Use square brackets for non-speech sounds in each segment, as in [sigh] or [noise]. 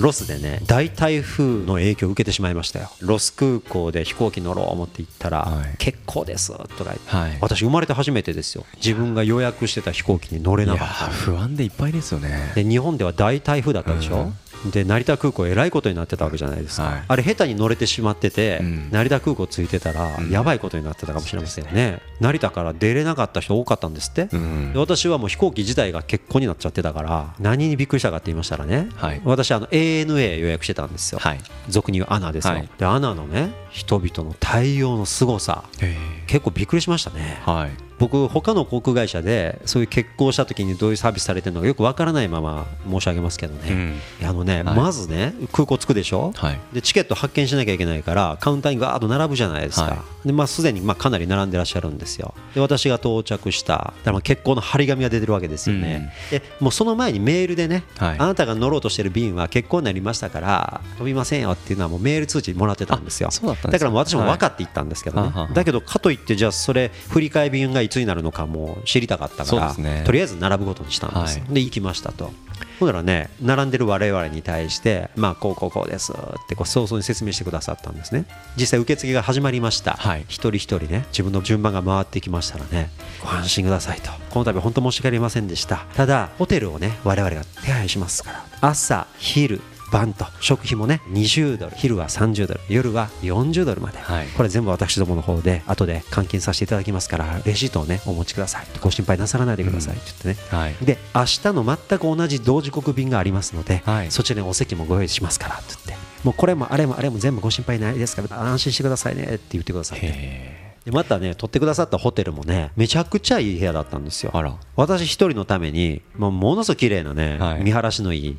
ロスでね大台風の影響を受けてしまいましたよ。ロス空港で飛行機乗ろう思って行ったら、はい。結構ですとか言って、はい。私生まれて初めてですよ。自分が予約してた飛行機に乗れなかった。ー不安でいっぱいですよね。で日本では大台風だったでしょ、で成田空港えらいことになってたわけじゃないですか、はい。あれ下手に乗れてしまってて、うん。成田空港着いてたらうん。やばいことになってたかもしれませんね、成田から出れなかった人多かったんですって、うん。で私はもう飛行機自体が欠航になっちゃってたから何にびっくりしたかって言いましたらね、はい。私あの ANA 予約してたんですよ、はい。俗に言うアナですよ、はい。でアナのね人々の対応の凄さ。へ結構びっくりしましたね。ーはい。僕他の航空会社でそういう欠航した時にどういうサービスされてるのかよくわからないまま申し上げますけどね、うん。あのね、はい。まずね空港着くでしょ、はい。でチケット発券しなきゃいけないからカウンターにガーッと並ぶじゃないですか、はでまあ、すでにまあかなり並んでらっしゃるんですよ。で私が到着した。だからまあ欠航の張り紙が出てるわけですよね、でもうその前にメールでね、はい。あなたが乗ろうとしてる便は欠航になりましたから飛びませんよっていうのはもうメール通知もらってたんですよ。あそうだったんですかから私も分かっていったんですけどね、はい。だけどかといってじゃあそれ振り替え便がいつになるのかも知りたかったから、ね。とりあえず並ぶことにしたんです。よ、はい。で行きましたと。ほんならね並んでる我々に対してまあこうこうこうですってこう早々に説明してくださったんですね。実際受付が始まりました、はい。一人一人ね自分の順番が回ってきましたらねご安心くださいと。この度本当申し訳ありませんでした。ただホテルをね我々が手配しますから朝昼晩と食費もね20ドル昼は30ドル夜は40ドルまで、はい。これ全部私どもの方で後で換金させていただきますからレシートをねお持ちください。ご心配なさらないでください。って言ってね、はい。で明日の全く同じ同時刻便がありますので、はい。そちらにお席もご用意しますからって言って。もうこれもあれもあれも全部ご心配ないですから安心してくださいねって言ってくださって。へでまたね取ってくださったホテルもねめちゃくちゃいい部屋だったんですよ。私一人のために、まあ、ものすごく綺麗なね、はい。見晴らしのいい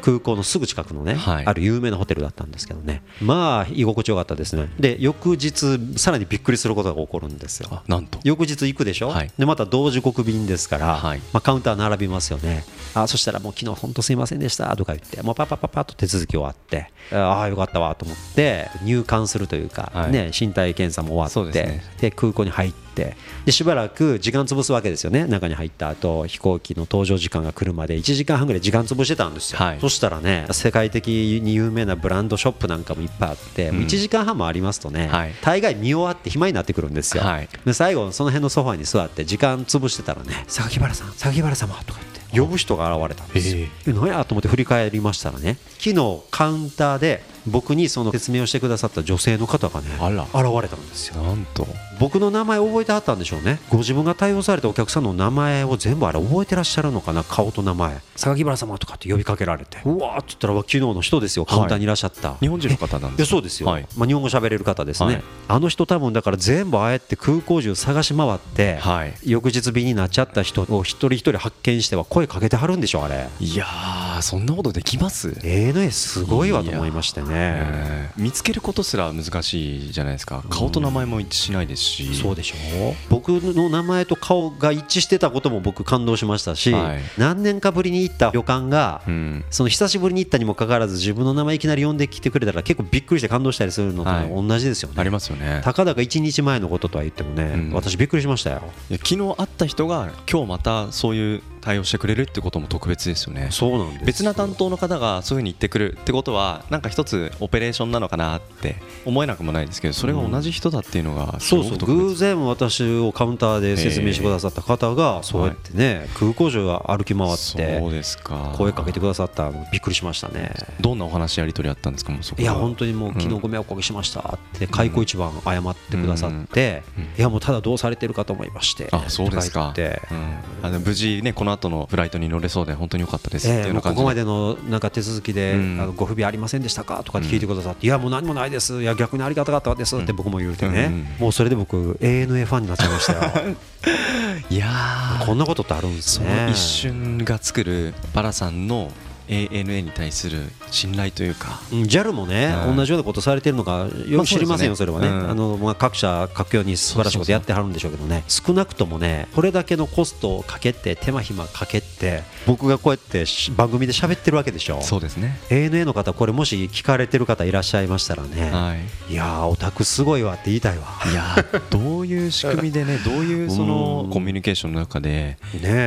空港のすぐ近くのね、はい。ある有名なホテルだったんですけどね。まあ居心地よかったですね。で翌日さらにびっくりすることが起こるんですよ。あなんと。翌日行くでしょ、はい。でまた同時刻便ですから、はい。まあ、カウンター並びますよね。あそしたらもう昨日本当すいませんでしたとか言ってもうパッパッパッパッと手続き終わってああよかったわと思って入館するというか、はい。ね、身体検査も終わってで空港に入ってでしばらく時間潰すわけですよね。中に入った後飛行機の搭乗時間が来るまで1時間半ぐらい時間潰してたんですよ、はい。そしたらね世界的に有名なブランドショップなんかもいっぱいあって、うん。1時間半もありますとね、はい。大概見終わって暇になってくるんですよ、はい。で最後その辺のソファに座って時間潰してたらね榊原さん榊原様とか言って呼ぶ人が現れたんですよ。へえ何やと思って振り返りましたらね昨日カウンターで僕にその説明をしてくださった女性の方がね現れたんですよ。なんと。僕の名前覚えてはったんでしょうね。ご自分が対応されたお客さんの名前を全部あれ覚えてらっしゃるのかな顔と名前。榊原様とかって呼びかけられて。うわー。って言ったら昨日の人ですよ。カウンターにいらっしゃった、日本人の方なんいですそうですよ、はい。まあ、日本語喋れる方ですね、はい。あの人多分だから全部ああやって空港中探し回って、はい。翌日便になっちゃった人を一人一人発見しては声かけてはるんでしょあれ。いやーそんなことできます？ANA すごいわと思いましてねえー。見つけることすら難しいじゃないですか。顔と名前も一致しないですし。そうでしょ僕の名前と顔が一致してたことも僕感動しましたし、はい。何年かぶりに行った旅館が、うん。その久しぶりに行ったにもかかわらず自分の名前いきなり呼んできてくれたら結構びっくりして感動したりするのとはい。同じですよね、ありますよね。たかだか1日前のこととは言ってもね、うん。私びっくりしましたよ。昨日会った人が今日またそういう対応してくれるってことも特別ですよね。そうなんです別な担当の方がそういうふうに言ってくるってことはなんか一つオペレーションなのかなって思えなくもないですけどそれが同じ人だっていうのがすそうそう偶然私をカウンターで説明してくださった方がそうやってね空港中歩き回ってそうですか。声かけてくださったのびっくりしましたね。どんなお話やり取りあったんですかもういやは本当にもううん昨日ご迷惑おかけしました。って開口一番謝ってくださってうん。いやもうただどうされてるかと思いましてあそうですか。って。うん。あの無事ねこの後のフライトに乗れそうで本当に良かったですええもうここまでのなんか手続きで、うん。あのご不備ありませんでしたかとかって聞いてくださって、いやもう何もないですいや逆にありがたかったですって僕も言うてね、うんうんもうそれで僕 ANA ファンになっちゃいましたよ。[laughs] いやー。こんなことってあるんですそねの一瞬が作るバラさんの ANA に対する信頼というか。うん JAL もね、うん。同じようなことされてるのかよく知りませんよ、まあそれはね、そうですね。うん。あのまあ、各社、各業に素晴らしいことやってはるんでしょうけどね、少なくともね、これだけのコストをかけて、手間暇かけて、僕がこうやってし番組で喋ってるわけでしょ、そうですね。ANA の方、これ、もし聞かれてる方いらっしゃいましたらね、はい。いやー、オタクすごいわって言いたいわ。いやーどういう仕組みでね [laughs] どういうそのうん。コミュニケーションの中で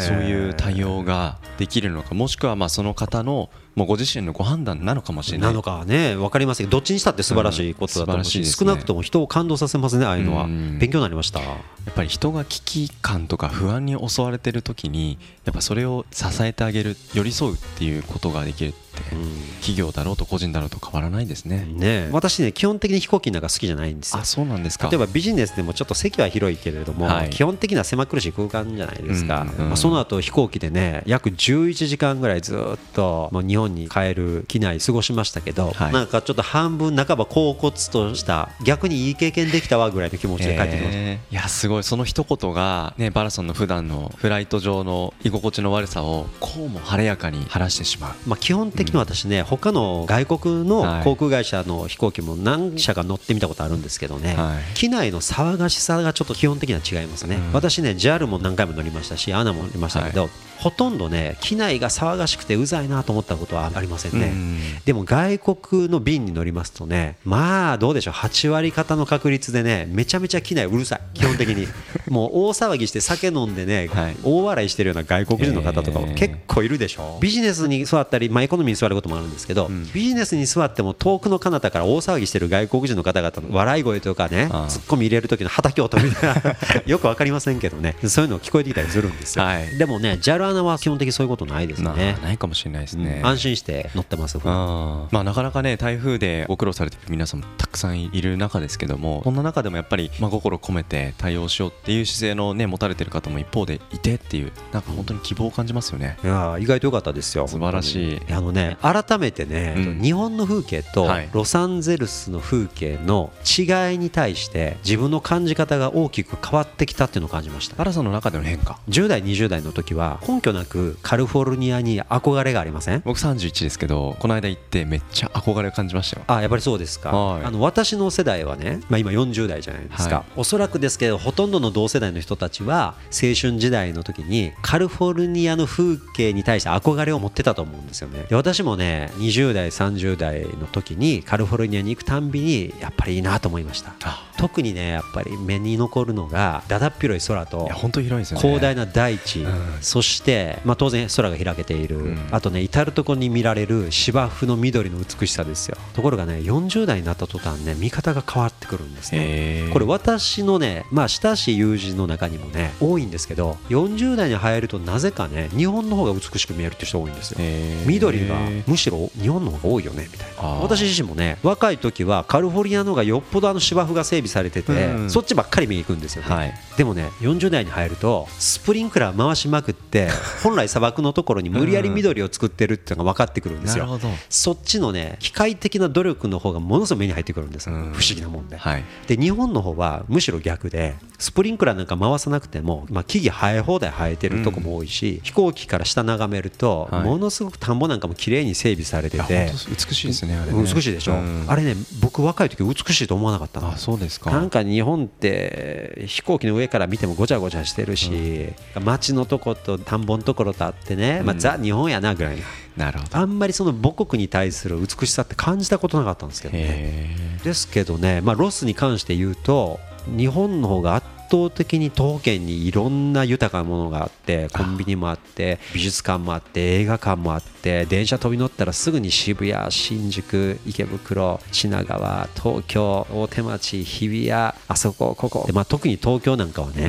そういう対応ができるのかもしくはまあその方のもうご自身のご判断なのかもしれない。なのかはね分かりませんけどどっちにしたって素晴らしいことだと思うし,、うんしね。少なくとも人を感動させますねああいうのは、うん。勉強になりました。やっぱり人が危機感とか不安に襲われてる時にやっぱそれを支えてあげる寄り添うっていうことができるって企業だろうと個人だろうと変わらないですね。ね私ね基本的に飛行機なんか好きじゃないんですよ。あそうなんですか。例えばビジネスでもちょっと席は広いけれども、はい。基本的には狭苦しい空間じゃないですか、うんうんまあ、その後飛行機でね約11時間ぐらいずっともう日本に帰る機内過ごしましたけど、はい。なんかちょっと半分半ば恍惚とした逆にいい経験できたわぐらいの気持ちで帰ってきました、えーいやすごい。その一言が、ね、バラソンの普段のフライト上の居心地の悪さをこうも晴れやかに晴らしてしまう。まあ、基本的に私ね、他の外国の航空会社の飛行機も何社か乗ってみたことあるんですけどね、はい。機内の騒がしさがちょっと基本的には違いますね、うん。私ね JAL も何回も乗りましたし ANA も乗りましたけど、ほとんどね機内が騒がしくてうざいなと思ったことはありませんね、うん。でも外国の便に乗りますとねまあどうでしょう8割方の確率でねめちゃめちゃ機内うるさい。基本的に。[laughs] もう大騒ぎして酒飲んでね、はい。大笑いしてるような外国人の方とかも結構いるでしょビジネスに座ったり、まあ、エコノミーに座ることもあるんですけど、ん。ビジネスに座っても遠くの彼方から大騒ぎしてる外国人の方々の笑い声とかねああ。ツッコミ入れる時の畑音みたいなよくわかりませんけどね。そういうの聞こえてきたりするんですよ、はい。でもね JAL アナは基本的にそういうことないですなね。ないかもしれないですね、安心して乗ってますあーまあ、なかなかね台風でご苦労されてる皆さんもたくさんいる中ですけどもそんな中でもやっぱり真心込めて対応しようっていう姿勢のね持たれてる方も一方でいてっていうなんか本当に希望を感じますよね。いやー意外と良かったですよ素晴らしい。あのね改めてね、うん。日本の風景とはい。ロサンゼルスの風景の違いに対して自分の感じ方が大きく変わってきたっていうのを感じました。バラさんの中での変化。10代20代の時は根拠なくカリフォルニアに憧れがありません？僕31ですけどこの間行ってめっちゃ憧れを感じましたよ。あやっぱりそうですか、はい。あの私の世代はね、まあ、今40代じゃないですか、はい。おそらくですけどほとんどの同世代の人たちは青春時代の時にカリフォルニアの風景に対して憧れを持ってたと思うんですよね。で私もね20代30代の時にカリフォルニアに行くたんびにやっぱりいいなと思いました。あ特にねやっぱり目に残るのがだだっ広い空と広いですよね。広大な大地、うん。そして、まあ、当然空が開けている、うん。あとね至る所に見られる芝生の緑の美しさですよ。ところがね40代になった途端ね見方が変わってくるんですね。これ私のねまあ親しい友人の中にもね多いんですけど40代に入るとなぜかね日本の方が美しく見えるって人多いんですよ。緑がむしろ日本の方が多いよねみたいな。私自身もね若い時はカリフォルニアの方がよっぽどあの芝生が整備されてて、うんそっちばっかり見に行くんですよね、はいでもね40代に入るとスプリンクラー回しまくって [laughs] 本来砂漠のところに無理やり緑を作ってるっていうのが分かってくるんですよ、なるほど。そっちのね機械的な努力の方がものすごい目に入ってくるんですよ、うん。不思議なもんで、はい。で日本の方はむしろ逆でスプリンクラーなんか回さなくても、まあ、木々生え放題生えてるとこも多いし、飛行機から下眺めると、はい。ものすごく田んぼなんかも綺麗に整備されてて。美しいですねあれね。美しいでしょ、うん。あれね僕若い時美しいと思わなかったの。あそうですか。なんか日本って飛行機の上から見てもごちゃごちゃしてるし、街のとこと田んぼのところとあってね、まあ、うんザ日本やなぐらいななるほど。あんまりその母国に対する美しさって感じたことなかったんですけどね。へですけどね、まあ、ロスに関して言うと日本の方が圧倒的に東県にいろんな豊かなものがあってコンビニもあって美術館もあって映画館もあって電車飛び乗ったらすぐに渋谷新宿池袋品川東京大手町日比谷あそこここ。で、まあ、特に東京なんかはえね、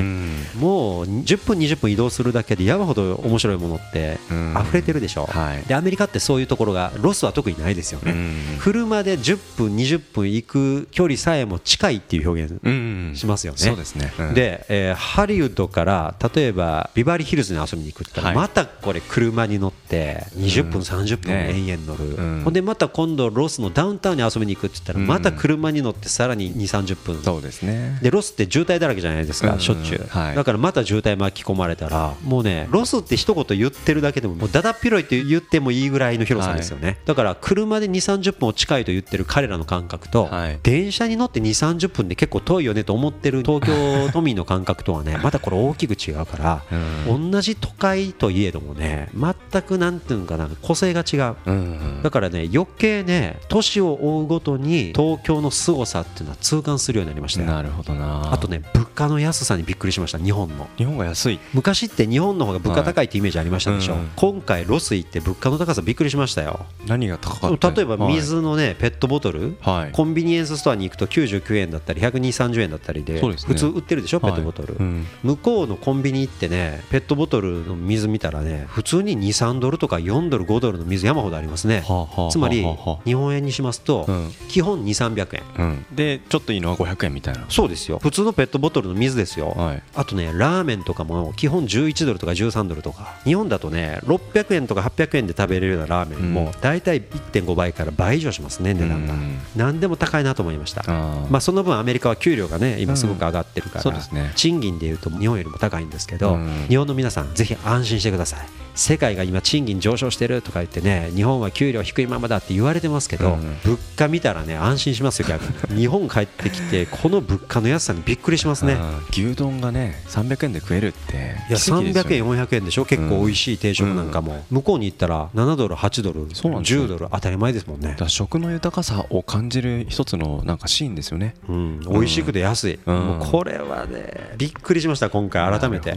もう10分20分移動するだけで山ほど面白いものってうん。溢れてるでしょ、はい。でアメリカってそういうところがロスは特にないですよね、うん。車で10分20分行く距離さえも近いっていう表現うん。しますよね。そうですねで、えーハリウッドから例えばビバリーヒルズに遊びに行くって言っまたこれ車に乗って20分、うん。30分ね延々乗る、うん。ほんでまた今度ロスのダウンタウンに遊びに行くって言ったら、うん。また車に乗ってさらに2 3 0分。そうですね。でロスって渋滞だらけじゃないですか、うん。しょっちゅう、はい。だからまた渋滞巻き込まれたらもうねロスって一言言ってるだけでももうだだっ広いって言ってもいいぐらいの広さですよね、だから車で2 3 0分を近いと言ってる彼らの感覚と、はい。電車に乗って2 3 0分で結構遠いよねと思ってる東京都民の感覚とはね [laughs] またこれ大きく違うから、うん。同じ都会といえどもね全くなんていうのかな個性が違う。うんだからね余計ね年を追うごとに東京の凄さっていうのは痛感するようになりましたよ。なるほどな。あとね物価の安さにびっくりしました日本の。日本が安い。昔って日本の方が物価高いってイメージありましたでしょ、はいうん。今回ロス行って物価の高さびっくりしましたよ。何が高かった例えば水のねペットボトル。はい。コンビニエンスストアに行くと99円だったり12030円だったりで普通売ってるでしょ？ペットボトル、はいうん。向こうのコンビニ行ってねペットボトルの水見たらね普通に23ドルとか4ドル5ドルの水山ほどありますね。はあはあはあつまり日本円にしますとうん。基本2300円。うん。でちょっといいのは500円みたいな。そうですよ。普通のペットボトルの水ですよ、はい。あとねラーメンとかも基本11ドルとか13ドルとか。日本だとね600円とか800円で食べれるようなラーメンうん。も大体1.5倍から倍以上しますね値段が。うん。何でも高いなと思いました。まあその分アメリカは給料がね今すごく上がってるから、ですね。賃金でいうと日本よりも高いんですけど、うん。日本の皆さんぜひ安心してください。世界が今賃金上昇してるとか言ってね日本は給料低いままだって言われてますけど、うん。物価見たらね安心しますよ逆に。[laughs] 日本帰ってきてこの物価の安さにびっくりしますね。牛丼がね300円で食えるっていや奇跡ですよ300円、400円でしょ、結構美味しい定食なんかも、向こうに行ったら7ドル、8ドル、そうなんですよ。10ドル、当たり前ですもんね。食の豊かさを感じる一つのなんかシーンですよね。うん、美味しくて安い、うん。もうこれはね、びっくりしました、今回、改めて。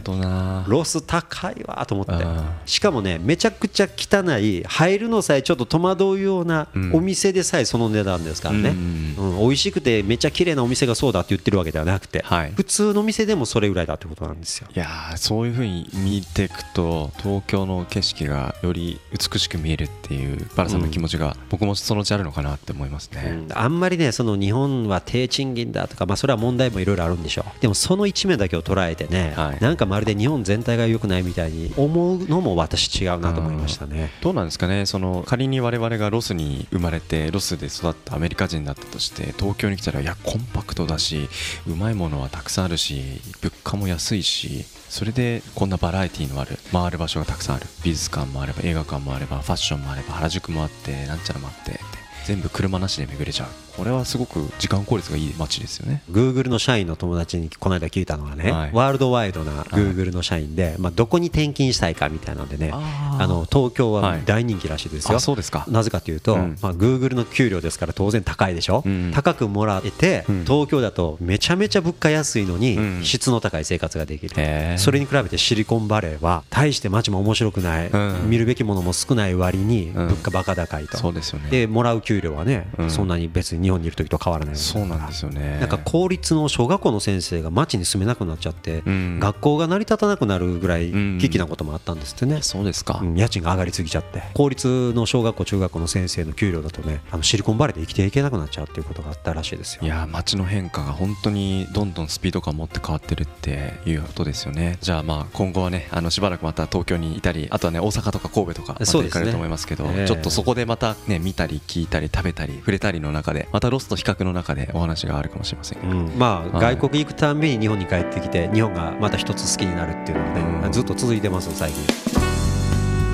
ロス高いわと思って。うん、しかもね、めちゃくちゃ汚い、入るのさえちょっと戸惑うようなうん。お店でさえその値段ですからね、うん。うん、美味しくて、めちゃ綺麗なお店がそうだって言ってるわけではなくて、はい。普通の店でもそれぐらいだってことなんですよ。いやーそういうふうに見ていくと東京の景色がより美しく見えるっていうバラさんの気持ちが僕もそのうちあるのかなって思いますね、うん。あんまりねその日本は低賃金だとか、まあ、それは問題もいろいろあるんでしょう。でもその一面だけを捉えてね、はい。なんかまるで日本全体が良くないみたいに思うのも私違うなと思いましたね。どうなんですかね？その仮に我々がロスに生まれてロスで育ったアメリカ人だったとして東京に来たらいやコンパクトだしうまいものはたくさんあるし物価も安いしそれでこんなバラエティーのある回る場所がたくさんある。美術館もあれば映画館もあればファッションもあれば原宿もあってなんちゃらもあってって全部車なしで巡れちゃう。これはすごく時間効率がいい街ですよね。Google の社員の友達にこの間聞いたのはね、はい。ワールドワイドな Google の社員で、まあ、どこに転勤したいかみたいなのでねあの東京ははい。大人気らしいですよ。あそうですか。なぜかというと、うん。まあ、Google の給料ですから当然高いでしょ、うん高くもらえて、うん。東京だとめちゃめちゃ物価安いのに、うん。質の高い生活ができる、それに比べてシリコンバレーは大して街も面白くない、うん。見るべきものも少ない割にうん。物価バカ高いと、そうですよね。でもらう給料はね、うん。そんなに別に日本にいる時と変わらないそうなんですよね。なんか公立の小学校の先生が町に住めなくなっちゃって、うん。学校が成り立たなくなるぐらいうん危機なこともあったんですってね、そうですか、うん家賃が上がりすぎちゃって。公立の小学校中学校の先生の給料だとねあのシリコンバレーで生きていけなくなっちゃうっていうことがあったらしいですよ。いやー街の変化が本当にどんどんスピード感を持って変わってるっていうことですよね。じゃあまあ今後はねあのしばらくまた東京にいたりあとはね大阪とか神戸とかまた行かれると思いますけどええ。ちょっとそこでまたね見たり聞いたり食べたり触れたりの中でまたロスと比較の中でお話があるかもしれませんが、うん。まあ、はい。外国行くたんびに日本に帰ってきて日本がまた一つ好きになるっていうのはね、うん。ずっと続いてます最近。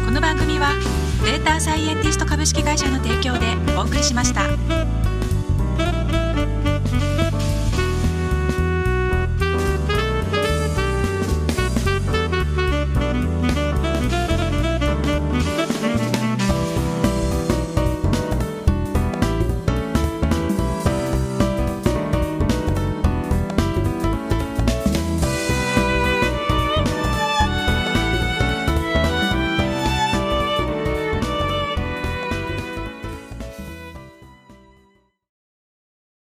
この番組はデータサイエンティスト株式会社の提供でお送りしました。